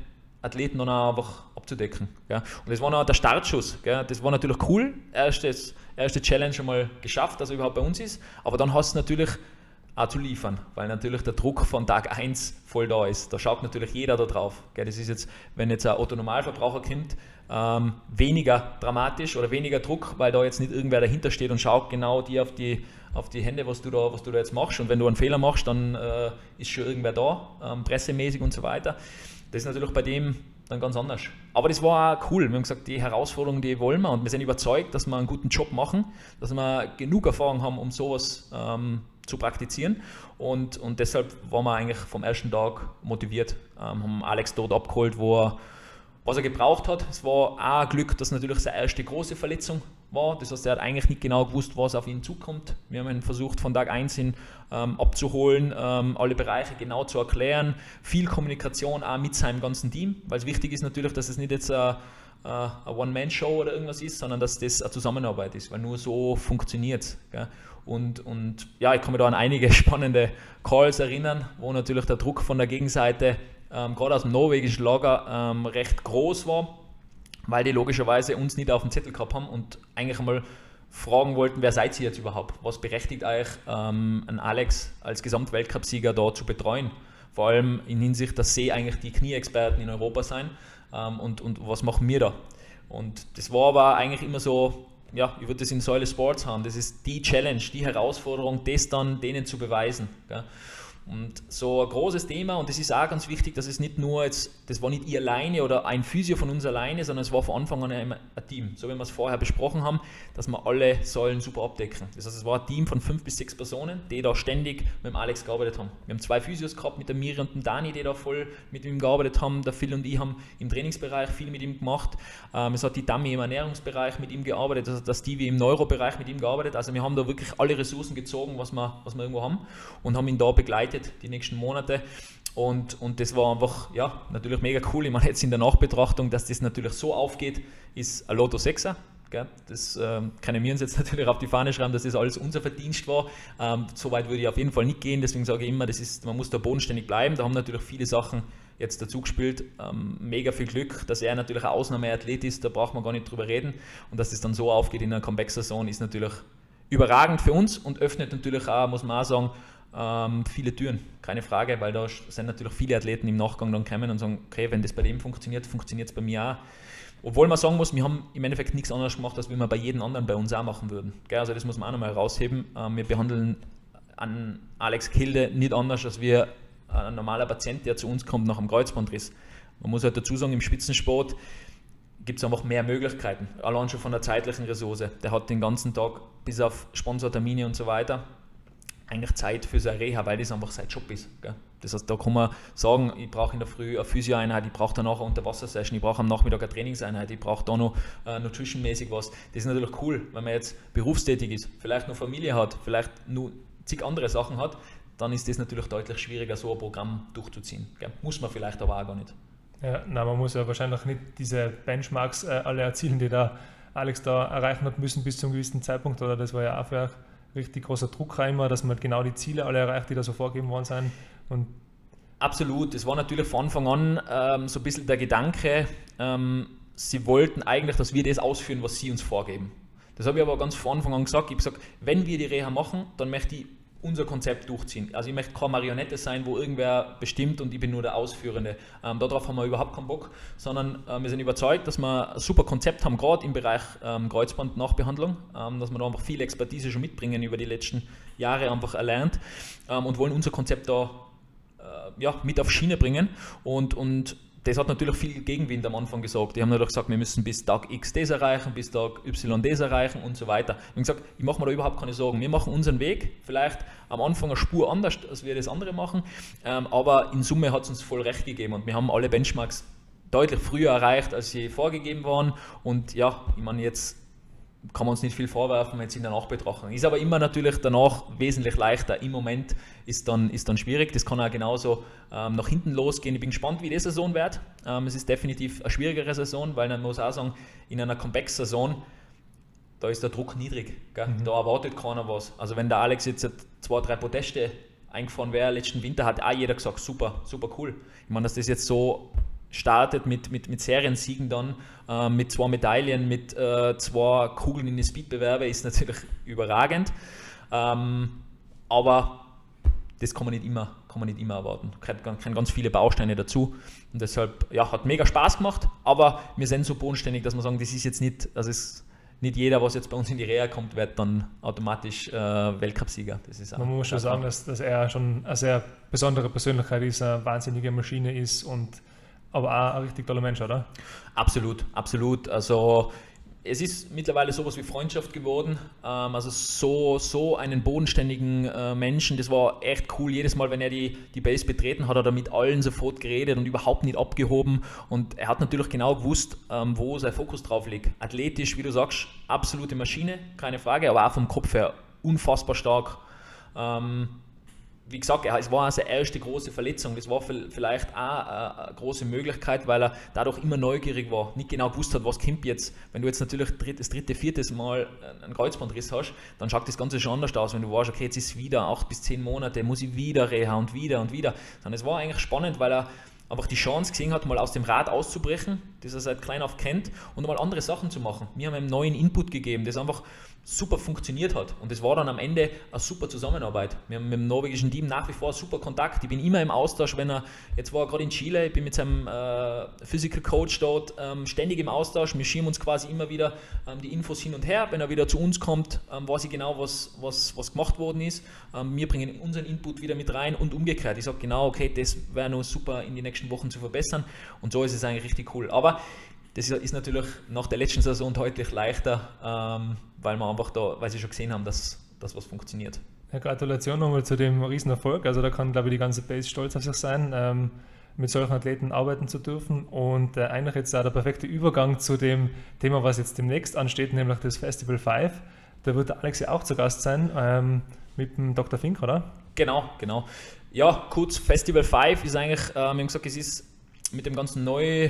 Athleten dann auch einfach abzudecken. Gell? Und das war noch der Startschuss. Gell? Das war natürlich cool. Erstes, erste Challenge einmal geschafft, dass er überhaupt bei uns ist. Aber dann hast du natürlich auch zu liefern, weil natürlich der Druck von Tag 1 voll da ist. Da schaut natürlich jeder da drauf. Das ist jetzt, wenn jetzt ein Otto-Normalverbraucher kommt, ähm, weniger dramatisch oder weniger Druck, weil da jetzt nicht irgendwer dahinter steht und schaut genau dir auf die, auf die Hände, was du, da, was du da jetzt machst. Und wenn du einen Fehler machst, dann äh, ist schon irgendwer da, ähm, pressemäßig und so weiter. Das ist natürlich bei dem dann ganz anders. Aber das war auch cool. Wir haben gesagt, die Herausforderung, die wollen wir und wir sind überzeugt, dass wir einen guten Job machen, dass wir genug Erfahrung haben, um sowas ähm, zu praktizieren. Und, und deshalb waren wir eigentlich vom ersten Tag motiviert, ähm, haben Alex dort abgeholt, wo er was er gebraucht hat. Es war auch ein Glück, dass natürlich seine erste große Verletzung war. Das heißt, er hat eigentlich nicht genau gewusst, was auf ihn zukommt. Wir haben ihn versucht, von Tag 1 hin ähm, abzuholen, ähm, alle Bereiche genau zu erklären. Viel Kommunikation auch mit seinem ganzen Team, weil es wichtig ist natürlich, dass es nicht jetzt eine, eine One-Man-Show oder irgendwas ist, sondern dass das eine Zusammenarbeit ist, weil nur so funktioniert es. Und, und ja, ich kann mich da an einige spannende Calls erinnern, wo natürlich der Druck von der Gegenseite ähm, gerade aus dem norwegischen Lager ähm, recht groß war, weil die logischerweise uns nicht auf dem Zettel gehabt haben und eigentlich einmal fragen wollten, wer seid ihr jetzt überhaupt? Was berechtigt euch, ähm, einen Alex als Gesamtweltcupsieger da zu betreuen? Vor allem in Hinsicht, dass sie eigentlich die Knieexperten in Europa sein ähm, und, und was machen wir da? Und das war aber eigentlich immer so, ja, ich würde das in Säule Sports haben, das ist die Challenge, die Herausforderung, das dann denen zu beweisen. Gell? Und so ein großes Thema, und das ist auch ganz wichtig, dass es nicht nur jetzt, das war nicht ihr alleine oder ein Physio von uns alleine, sondern es war von Anfang an ein, Team. So wie wir es vorher besprochen haben, dass wir alle Säulen super abdecken. Das heißt, es war ein Team von fünf bis sechs Personen, die da ständig mit dem Alex gearbeitet haben. Wir haben zwei Physios gehabt, mit der Miri und dem Dani, die da voll mit ihm gearbeitet haben. Der Phil und ich haben im Trainingsbereich viel mit ihm gemacht. Ähm, es hat die Dami im Ernährungsbereich mit ihm gearbeitet, also der Stevie im Neurobereich mit ihm gearbeitet. Also wir haben da wirklich alle Ressourcen gezogen, was wir, was wir irgendwo haben und haben ihn da begleitet begleitet die nächsten Monate. Und, und das war einfach, ja, natürlich mega cool. Ich meine, jetzt in der Nachbetrachtung, dass das natürlich so aufgeht, ist ein Lotto 6er. Gell? Das ähm, können wir uns jetzt natürlich auf die Fahne schreiben, dass das alles unser Verdienst war. Ähm, so weit würde ich auf jeden Fall nicht gehen. Deswegen sage ich immer, das ist, man muss da bodenständig bleiben. Da haben natürlich viele Sachen jetzt dazu gespielt. Ähm, mega viel Glück, dass er natürlich ein Ausnahmeathlet ist, da braucht man gar nicht drüber reden. Und dass das dann so aufgeht in einer Comeback-Saison, ist natürlich überragend für uns und öffnet natürlich auch, muss man auch sagen, ähm, viele Türen, keine Frage, weil da sind natürlich viele Athleten im Nachgang dann kommen und sagen, okay, wenn das bei dem funktioniert, funktioniert es bei mir auch. Obwohl man sagen muss, wir haben im Endeffekt nichts anderes gemacht, als wir bei jedem anderen bei uns auch machen würden. Gell? Also das muss man auch nochmal herausheben. Ähm, wir behandeln an Alex Kilde nicht anders, als wir ein normaler Patient, der zu uns kommt nach einem Kreuzbandriss. Man muss halt dazu sagen, im Spitzensport gibt es einfach mehr Möglichkeiten, allein schon von der zeitlichen Ressource. Der hat den ganzen Tag bis auf Sponsortermine und so weiter eigentlich Zeit für seine Reha, weil das einfach sein Job ist. Gell? Das heißt, da kann man sagen, ich brauche in der Früh eine Physio-Einheit, ich brauche danach eine Unterwassersession, ich brauche am Nachmittag eine Trainingseinheit, ich brauche da noch äh, nutritionmäßig was. Das ist natürlich cool, wenn man jetzt berufstätig ist, vielleicht noch Familie hat, vielleicht nur zig andere Sachen hat, dann ist das natürlich deutlich schwieriger, so ein Programm durchzuziehen. Gell? Muss man vielleicht aber auch gar nicht. Ja, na, man muss ja wahrscheinlich nicht diese Benchmarks äh, alle erzielen, die da Alex da erreichen hat müssen bis zu einem gewissen Zeitpunkt, oder das war ja auch für ein richtig großer Druck immer, dass man genau die Ziele alle erreicht, die da so vorgegeben worden sind. Und Absolut, das war natürlich von Anfang an ähm, so ein bisschen der Gedanke, ähm, sie wollten eigentlich, dass wir das ausführen, was sie uns vorgeben. Das habe ich aber ganz von Anfang an gesagt. Ich habe gesagt, wenn wir die Reha machen, dann möchte ich unser Konzept durchziehen. Also ich möchte keine Marionette sein, wo irgendwer bestimmt und ich bin nur der Ausführende. Ähm, darauf haben wir überhaupt keinen Bock, sondern äh, wir sind überzeugt, dass wir ein super Konzept haben, gerade im Bereich ähm, Kreuzband-Nachbehandlung, ähm, dass wir da einfach viel Expertise schon mitbringen über die letzten Jahre einfach erlernt ähm, und wollen unser Konzept da äh, ja, mit auf Schiene bringen und, und das hat natürlich viel Gegenwind am Anfang gesagt. Die haben natürlich gesagt, wir müssen bis Tag X das erreichen, bis Tag Y das erreichen und so weiter. Ich habe gesagt, ich mache mir da überhaupt keine Sorgen. Wir machen unseren Weg, vielleicht am Anfang eine Spur anders, als wir das andere machen, ähm, aber in Summe hat es uns voll recht gegeben und wir haben alle Benchmarks deutlich früher erreicht, als sie vorgegeben waren. Und ja, ich meine, jetzt kann man uns nicht viel vorwerfen, wenn es in der Nachbetrachtung ist. aber immer natürlich danach wesentlich leichter. Im Moment ist dann, ist dann schwierig. Das kann auch genauso ähm, nach hinten losgehen. Ich bin gespannt, wie die Saison wird. Ähm, es ist definitiv eine schwierigere Saison, weil man muss auch sagen, in einer Comeback-Saison, da ist der Druck niedrig. Mhm. Da erwartet keiner was. Also wenn der Alex jetzt zwei, drei Proteste eingefahren wäre letzten Winter, hat auch jeder gesagt, super, super cool. Ich meine, dass das jetzt so startet mit, mit, mit Seriensiegen dann, äh, mit zwei Medaillen, mit äh, zwei Kugeln in den Speedbewerbe, ist natürlich überragend. Ähm, aber das kann man nicht immer, kann man nicht immer erwarten. Kennen ganz viele Bausteine dazu. Und deshalb, ja, hat mega Spaß gemacht, aber wir sind so bodenständig, dass wir sagen, das ist jetzt nicht, also es nicht jeder, was jetzt bei uns in die Reha kommt, wird dann automatisch äh, Weltcupsieger. Das ist Man muss schon sagen, dass, dass er schon eine sehr besondere Persönlichkeit ist, eine wahnsinnige Maschine ist und aber auch ein richtig toller Mensch, oder? Absolut, absolut. Also es ist mittlerweile sowas wie Freundschaft geworden. Ähm, also so, so einen bodenständigen äh, Menschen, das war echt cool. Jedes Mal, wenn er die, die Base betreten hat, hat er mit allen sofort geredet und überhaupt nicht abgehoben. Und er hat natürlich genau gewusst, ähm, wo sein Fokus drauf liegt. Athletisch, wie du sagst, absolute Maschine, keine Frage, aber auch vom Kopf her unfassbar stark. Ähm, wie gesagt, es war seine erste große Verletzung. Das war vielleicht auch eine große Möglichkeit, weil er dadurch immer neugierig war, nicht genau gewusst hat, was kommt jetzt. Wenn du jetzt natürlich das dritte, viertes Mal einen Kreuzbandriss hast, dann schaut das Ganze schon anders aus, wenn du weißt, okay, jetzt ist es wieder acht bis zehn Monate, muss ich wieder Reha und wieder und wieder. Sondern es war eigentlich spannend, weil er einfach die Chance gesehen hat, mal aus dem Rad auszubrechen, das er seit klein auf kennt, und mal andere Sachen zu machen. Wir haben ihm neuen Input gegeben, das einfach super funktioniert hat. Und es war dann am Ende eine super Zusammenarbeit. Wir haben mit dem norwegischen Team nach wie vor super Kontakt. Ich bin immer im Austausch, wenn er, jetzt war er gerade in Chile, ich bin mit seinem äh, Physical Coach dort ähm, ständig im Austausch. Wir schieben uns quasi immer wieder ähm, die Infos hin und her. Wenn er wieder zu uns kommt, ähm, weiß ich genau, was, was, was gemacht worden ist. Ähm, wir bringen unseren Input wieder mit rein und umgekehrt. Ich sage genau, okay, das wäre noch super in den nächsten Wochen zu verbessern. Und so ist es eigentlich richtig cool. Aber das ist natürlich nach der letzten Saison deutlich leichter, ähm, weil wir einfach da, weil sie schon gesehen haben, dass das was funktioniert. Ja, Gratulation nochmal zu dem Riesenerfolg. Also da kann, glaube ich, die ganze Base stolz auf sich sein, ähm, mit solchen Athleten arbeiten zu dürfen. Und äh, eigentlich jetzt auch der perfekte Übergang zu dem Thema, was jetzt demnächst ansteht, nämlich das Festival 5. Da wird der Alex ja auch zu Gast sein, ähm, mit dem Dr. Fink, oder? Genau, genau. Ja, kurz, Festival 5 ist eigentlich, äh, wir haben gesagt, es ist mit dem ganzen Neu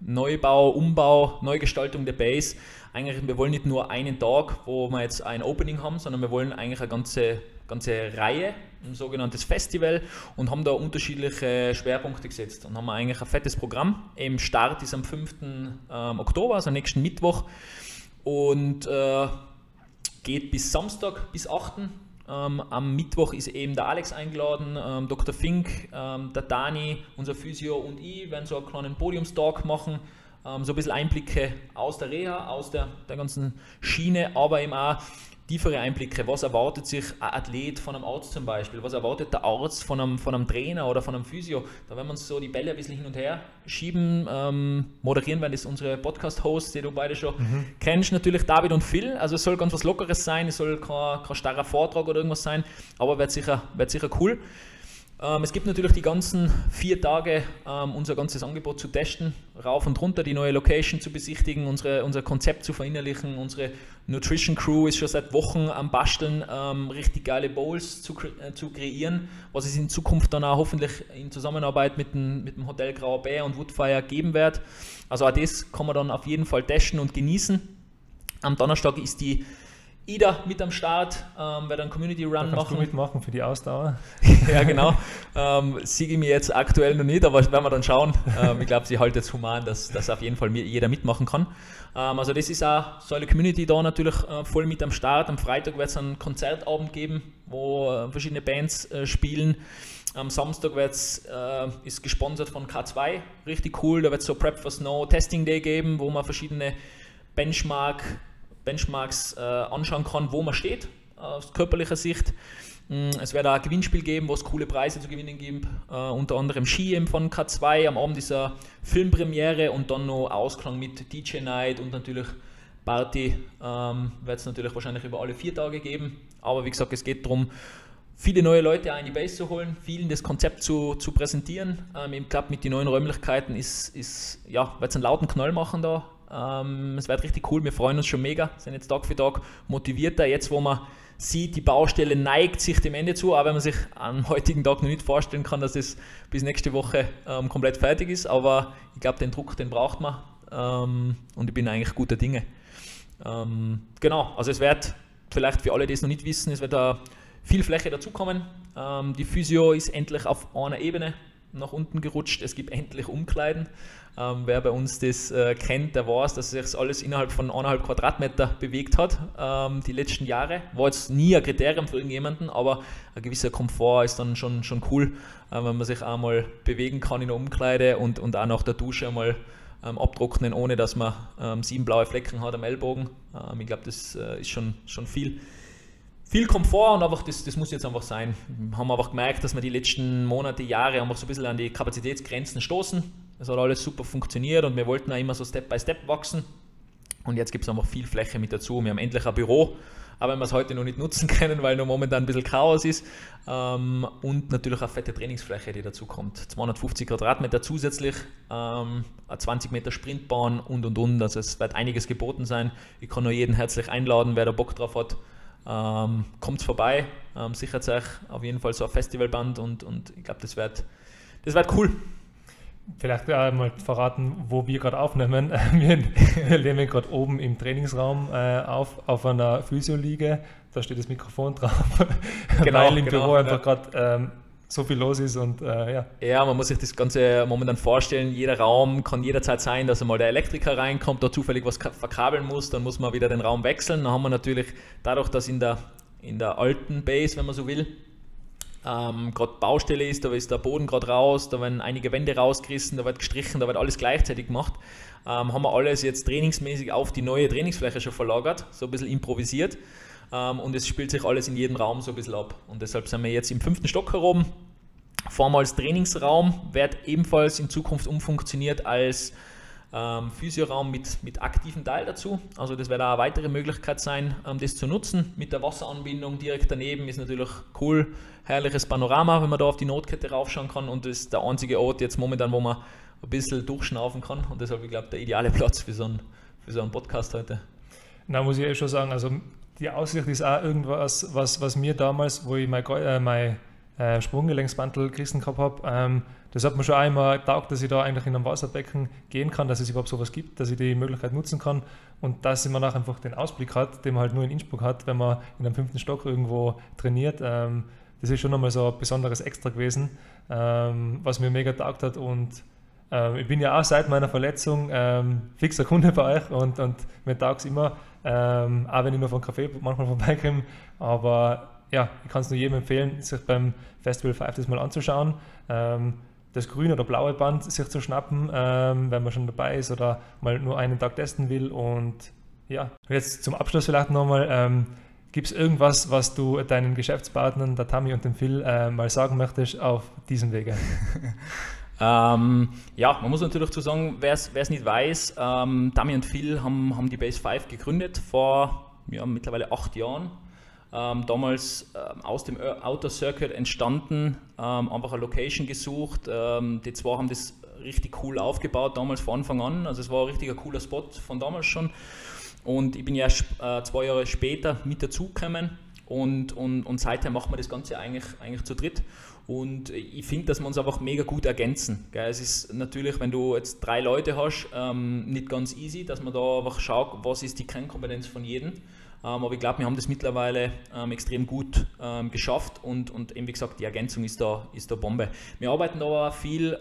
Neubau, Umbau, Neugestaltung der Base. Eigentlich, wir wollen nicht nur einen Tag, wo wir jetzt ein Opening haben, sondern wir wollen eigentlich eine ganze, ganze Reihe, ein sogenanntes Festival und haben da unterschiedliche Schwerpunkte gesetzt und haben eigentlich ein fettes Programm. Im Start ist am 5. Ähm, Oktober, also nächsten Mittwoch und äh, geht bis Samstag, bis 8. Ähm, am Mittwoch ist eben der Alex eingeladen, ähm, Dr. Fink, ähm, der Dani, unser Physio und ich werden so einen kleinen Podiumstalk machen, ähm, so ein bisschen Einblicke aus der Reha, aus der, der ganzen Schiene, aber eben auch tiefere Einblicke. Was erwartet sich ein Athlet von einem Arzt zum Beispiel? Was erwartet der Arzt von einem, von einem Trainer oder von einem Physio? Da werden wir uns so die Bälle ein bisschen hin und her schieben. Ähm, moderieren werden das unsere Podcast-Hosts, die du beide schon mhm. kennst, natürlich David und Phil. Also es soll ganz was Lockeres sein, es soll kein, kein starrer Vortrag oder irgendwas sein, aber wird sicher, wird sicher cool. Ähm, es gibt natürlich die ganzen vier Tage ähm, unser ganzes Angebot zu testen, rauf und runter, die neue Location zu besichtigen, unsere, unser Konzept zu verinnerlichen. Unsere Nutrition Crew ist schon seit Wochen am Basteln, ähm, richtig geile Bowls zu, äh, zu kreieren, was es in Zukunft dann auch hoffentlich in Zusammenarbeit mit dem, mit dem Hotel Grauer Bär und Woodfire geben wird. Also auch das kann man dann auf jeden Fall testen und genießen. Am Donnerstag ist die Ida mit am Start, ähm, werde einen Community Run da kannst machen. Du mitmachen für die Ausdauer. ja, genau. Ähm, siege ich mir jetzt aktuell noch nicht, aber werden wir dann schauen. Ähm, ich glaube, sie hält jetzt human, dass, dass auf jeden Fall jeder mitmachen kann. Ähm, also, das ist auch so eine Community da natürlich äh, voll mit am Start. Am Freitag wird es einen Konzertabend geben, wo äh, verschiedene Bands äh, spielen. Am Samstag wird's, äh, ist gesponsert von K2, richtig cool. Da wird es so Prep for Snow Testing Day geben, wo man verschiedene Benchmark Benchmarks äh, anschauen kann, wo man steht, aus körperlicher Sicht. Mm, es wird auch ein Gewinnspiel geben, wo es coole Preise zu gewinnen gibt, äh, unter anderem Ski von K2 am Abend dieser Filmpremiere und dann noch Ausklang mit DJ Night und natürlich Party ähm, wird es natürlich wahrscheinlich über alle vier Tage geben. Aber wie gesagt, es geht darum, viele neue Leute in die Base zu holen, vielen das Konzept zu, zu präsentieren. Ähm, ich glaube, mit den neuen Räumlichkeiten ist, ist ja, wird es einen lauten Knall machen da ähm, es wird richtig cool, wir freuen uns schon mega, sind jetzt Tag für Tag motivierter. Jetzt, wo man sieht, die Baustelle neigt sich dem Ende zu, auch wenn man sich am heutigen Tag noch nicht vorstellen kann, dass es bis nächste Woche ähm, komplett fertig ist. Aber ich glaube, den Druck, den braucht man ähm, und ich bin eigentlich guter Dinge. Ähm, genau, also es wird vielleicht für alle, die es noch nicht wissen, es wird da viel Fläche dazukommen. Ähm, die Physio ist endlich auf einer Ebene nach unten gerutscht. Es gibt endlich Umkleiden. Ähm, wer bei uns das äh, kennt, der weiß, dass sich alles innerhalb von eineinhalb Quadratmeter bewegt hat ähm, die letzten Jahre. War jetzt nie ein Kriterium für irgendjemanden, aber ein gewisser Komfort ist dann schon, schon cool, äh, wenn man sich einmal bewegen kann in der Umkleide und, und auch nach der Dusche einmal ähm, abtrocknen, ohne dass man ähm, sieben blaue Flecken hat am Ellbogen. Ähm, ich glaube, das äh, ist schon, schon viel viel Komfort und einfach, das, das muss jetzt einfach sein. Wir haben einfach gemerkt, dass wir die letzten Monate, Jahre einfach so ein bisschen an die Kapazitätsgrenzen stoßen. Es hat alles super funktioniert und wir wollten auch immer so Step by Step wachsen. Und jetzt gibt es einfach viel Fläche mit dazu. Wir haben endlich ein Büro, aber wenn wir es heute noch nicht nutzen können, weil noch momentan ein bisschen Chaos ist. Ähm, und natürlich eine fette Trainingsfläche, die dazu kommt. 250 Quadratmeter zusätzlich, ähm, eine 20 Meter Sprintbahn und und und. Also es wird einiges geboten sein. Ich kann nur jeden herzlich einladen, wer da Bock drauf hat. Ähm, kommt vorbei, ähm, sichert euch auf jeden Fall so ein Festivalband und, und ich glaube, das wird, das wird cool. Vielleicht äh, mal verraten, wo wir gerade aufnehmen. Wir, nehmen gerade oben im Trainingsraum äh, auf, auf einer Physioliege. Da steht das Mikrofon drauf, genau, weil im genau, Büro einfach ja. gerade ähm, so viel los ist und äh, ja. Ja, man muss sich das Ganze momentan vorstellen. Jeder Raum kann jederzeit sein, dass einmal der Elektriker reinkommt, da zufällig was verkabeln muss, dann muss man wieder den Raum wechseln. Dann haben wir natürlich dadurch, dass in der, in der alten Base, wenn man so will, ähm, gerade Baustelle ist, da ist der Boden gerade raus, da werden einige Wände rausgerissen, da wird gestrichen, da wird alles gleichzeitig gemacht. Ähm, haben wir alles jetzt trainingsmäßig auf die neue Trainingsfläche schon verlagert, so ein bisschen improvisiert und es spielt sich alles in jedem Raum so ein bisschen ab. Und deshalb sind wir jetzt im fünften Stock herum. Vormals Trainingsraum, wird ebenfalls in Zukunft umfunktioniert als ähm, Physioraum mit, mit aktivem Teil dazu. Also das wird auch eine weitere Möglichkeit sein, ähm, das zu nutzen. Mit der Wasseranbindung direkt daneben ist natürlich cool, herrliches Panorama, wenn man da auf die Notkette raufschauen kann und das ist der einzige Ort jetzt momentan, wo man ein bisschen durchschnaufen kann und deshalb, ich glaube, der ideale Platz für so einen, für so einen Podcast heute. Na, muss ich eh schon sagen, also die Aussicht ist auch irgendwas, was, was mir damals, wo ich mein, äh, mein äh, Sprunggelenksbandel gerissen gehabt habe, ähm, das hat mir schon einmal getaugt, dass ich da eigentlich in einem Wasserbecken gehen kann, dass es überhaupt sowas gibt, dass ich die Möglichkeit nutzen kann und dass man auch einfach den Ausblick hat, den man halt nur in Innsbruck hat, wenn man in einem fünften Stock irgendwo trainiert. Ähm, das ist schon nochmal so ein besonderes Extra gewesen, ähm, was mir mega taugt hat und ähm, ich bin ja auch seit meiner Verletzung ähm, fixer Kunde bei euch und, und mir taugt es immer, ähm, auch wenn ich nur vom Café manchmal vorbeikomme. Aber ja, ich kann es nur jedem empfehlen, sich beim Festival 5 das mal anzuschauen. Ähm, das grüne oder blaue Band sich zu schnappen, ähm, wenn man schon dabei ist oder mal nur einen Tag testen will. Und ja, jetzt zum Abschluss vielleicht nochmal. Ähm, Gibt es irgendwas, was du deinen Geschäftspartnern, der Tammy und dem Phil, äh, mal sagen möchtest auf diesem Wege? Ähm, ja, man muss natürlich zu sagen, wer es nicht weiß, ähm, Dami und Phil haben, haben die Base 5 gegründet vor ja, mittlerweile acht Jahren. Ähm, damals ähm, aus dem Outer Circuit entstanden, ähm, einfach eine Location gesucht. Ähm, die zwei haben das richtig cool aufgebaut, damals von Anfang an. Also es war ein richtig cooler Spot von damals schon. Und ich bin ja äh, zwei Jahre später mit dazugekommen und, und, und seither machen wir das Ganze eigentlich, eigentlich zu dritt. Und ich finde, dass wir uns einfach mega gut ergänzen. Es ist natürlich, wenn du jetzt drei Leute hast, ähm, nicht ganz easy, dass man da einfach schaut, was ist die Kernkompetenz von jedem. Ähm, aber ich glaube, wir haben das mittlerweile ähm, extrem gut geschafft und, und eben wie gesagt, die Ergänzung ist da, ist da Bombe. Wir arbeiten aber viel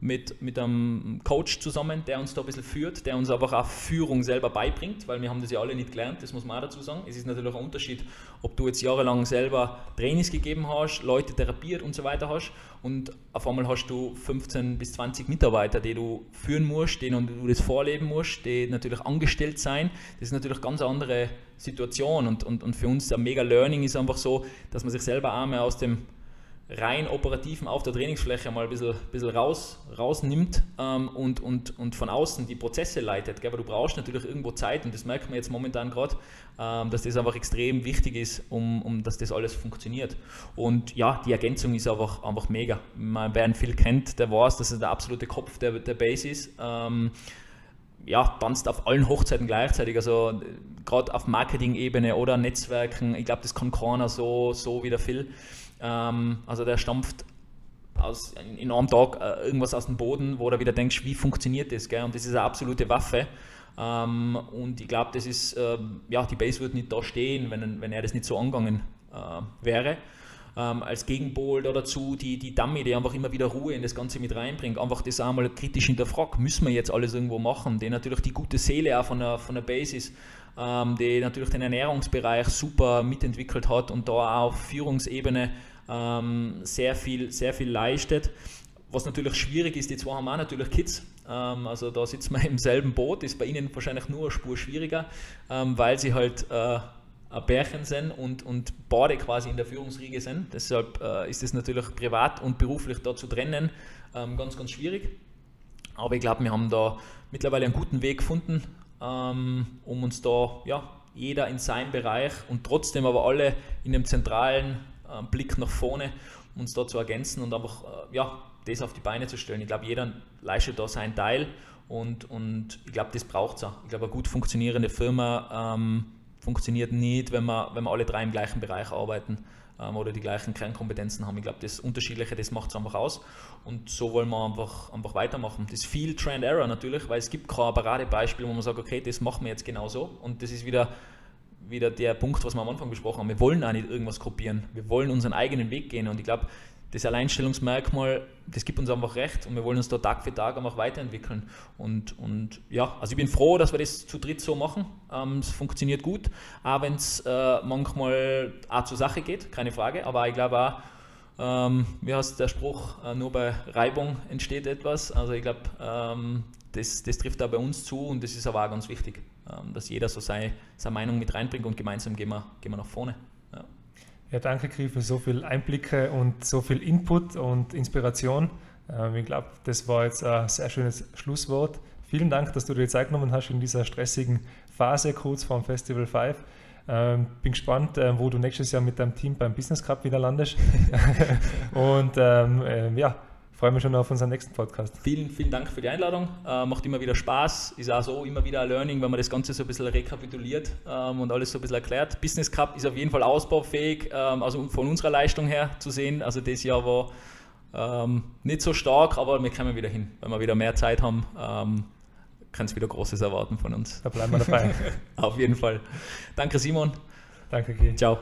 mit, mit einem Coach zusammen, der uns da ein bisschen führt, der uns einfach auch Führung selber beibringt, weil wir haben das ja alle nicht gelernt, das muss man auch dazu sagen. Es ist natürlich ein Unterschied, ob du jetzt jahrelang selber Trainings gegeben hast, Leute therapiert und so weiter hast und auf einmal hast du 15 bis 20 Mitarbeiter, die du führen musst, denen du das vorleben musst, die natürlich angestellt sein. Das ist natürlich eine ganz andere Situation und, und, und für uns der Mega Learning ist einfach so, dass man sich selber auch mehr aus dem rein operativen auf der Trainingsfläche mal ein bisschen, bisschen raus, rausnimmt ähm, und, und, und von außen die Prozesse leitet. Gell? Aber du brauchst natürlich irgendwo Zeit und das merkt man jetzt momentan gerade, ähm, dass das einfach extrem wichtig ist, um, um dass das alles funktioniert. Und ja, die Ergänzung ist einfach, einfach mega. Man, wer ihn viel kennt, der weiß, dass er der absolute Kopf der, der Base ist. Ähm, ja, tanzt auf allen Hochzeiten gleichzeitig, also gerade auf Marketing-Ebene oder Netzwerken. Ich glaube, das kann keiner so, so wie der Phil. Ähm, also der stampft aus, in, in einem Tag äh, irgendwas aus dem Boden, wo du wieder denkst, wie funktioniert das? Gell? Und das ist eine absolute Waffe. Ähm, und ich glaube, das ist, äh, ja, die Base wird nicht da stehen, wenn, wenn er das nicht so angegangen äh, wäre. Ähm, als Gegenpol da dazu die, die Dummy, die einfach immer wieder Ruhe in das Ganze mit reinbringt, einfach das auch mal kritisch hinterfragt, müssen wir jetzt alles irgendwo machen, die natürlich die gute Seele auch von der, von der Basis ähm, die natürlich den Ernährungsbereich super mitentwickelt hat und da auch auf Führungsebene ähm, sehr, viel, sehr viel leistet. Was natürlich schwierig ist, die zwei haben auch natürlich Kids. Ähm, also da sitzen wir im selben Boot, ist bei ihnen wahrscheinlich nur eine Spur schwieriger, ähm, weil sie halt äh, ein Bärchen sind und, und beide quasi in der Führungsriege sind. Deshalb äh, ist es natürlich privat und beruflich da zu trennen ähm, ganz, ganz schwierig. Aber ich glaube, wir haben da mittlerweile einen guten Weg gefunden, ähm, um uns da, ja, jeder in seinem Bereich und trotzdem aber alle in dem zentralen äh, Blick nach vorne, uns da zu ergänzen und einfach, äh, ja, das auf die Beine zu stellen. Ich glaube, jeder leistet da seinen Teil und, und ich glaube, das braucht es auch. Ich glaube, eine gut funktionierende Firma ähm, funktioniert nicht, wenn wir, wenn wir alle drei im gleichen Bereich arbeiten ähm, oder die gleichen Kernkompetenzen haben. Ich glaube, das Unterschiedliche, das macht es einfach aus. Und so wollen wir einfach, einfach weitermachen. Das ist viel Trend Error natürlich, weil es gibt kein Paradebeispiel, wo man sagt, okay, das machen wir jetzt genauso. Und das ist wieder, wieder der Punkt, was wir am Anfang besprochen haben. Wir wollen auch nicht irgendwas kopieren. Wir wollen unseren eigenen Weg gehen. Und ich glaube, das Alleinstellungsmerkmal, das gibt uns einfach recht und wir wollen uns da Tag für Tag einfach weiterentwickeln. Und, und ja, also ich bin froh, dass wir das zu dritt so machen. Ähm, es funktioniert gut, auch wenn es äh, manchmal auch zur Sache geht, keine Frage. Aber ich glaube auch, ähm, wie heißt der Spruch, äh, nur bei Reibung entsteht etwas. Also ich glaube, ähm, das, das trifft da bei uns zu und das ist aber auch ganz wichtig, ähm, dass jeder so seine, seine Meinung mit reinbringt und gemeinsam gehen wir, gehen wir nach vorne. Ja, danke, Kri, für so viel Einblicke und so viel Input und Inspiration. Ähm, ich glaube, das war jetzt ein sehr schönes Schlusswort. Vielen Dank, dass du dir Zeit genommen hast in dieser stressigen Phase kurz vor dem Festival 5. Ähm, bin gespannt, äh, wo du nächstes Jahr mit deinem Team beim Business Cup wieder landest. und ähm, äh, ja, freue mich schon auf unseren nächsten Podcast. Vielen, vielen Dank für die Einladung. Äh, macht immer wieder Spaß. Ist auch so immer wieder ein Learning, wenn man das Ganze so ein bisschen rekapituliert ähm, und alles so ein bisschen erklärt. Business Cup ist auf jeden Fall ausbaufähig, ähm, also von unserer Leistung her zu sehen. Also das Jahr war ähm, nicht so stark, aber wir kommen wieder hin. Wenn wir wieder mehr Zeit haben, ähm, kann es wieder Großes erwarten von uns. Da bleiben wir dabei. auf jeden Fall. Danke Simon. Danke, Guy. Ciao.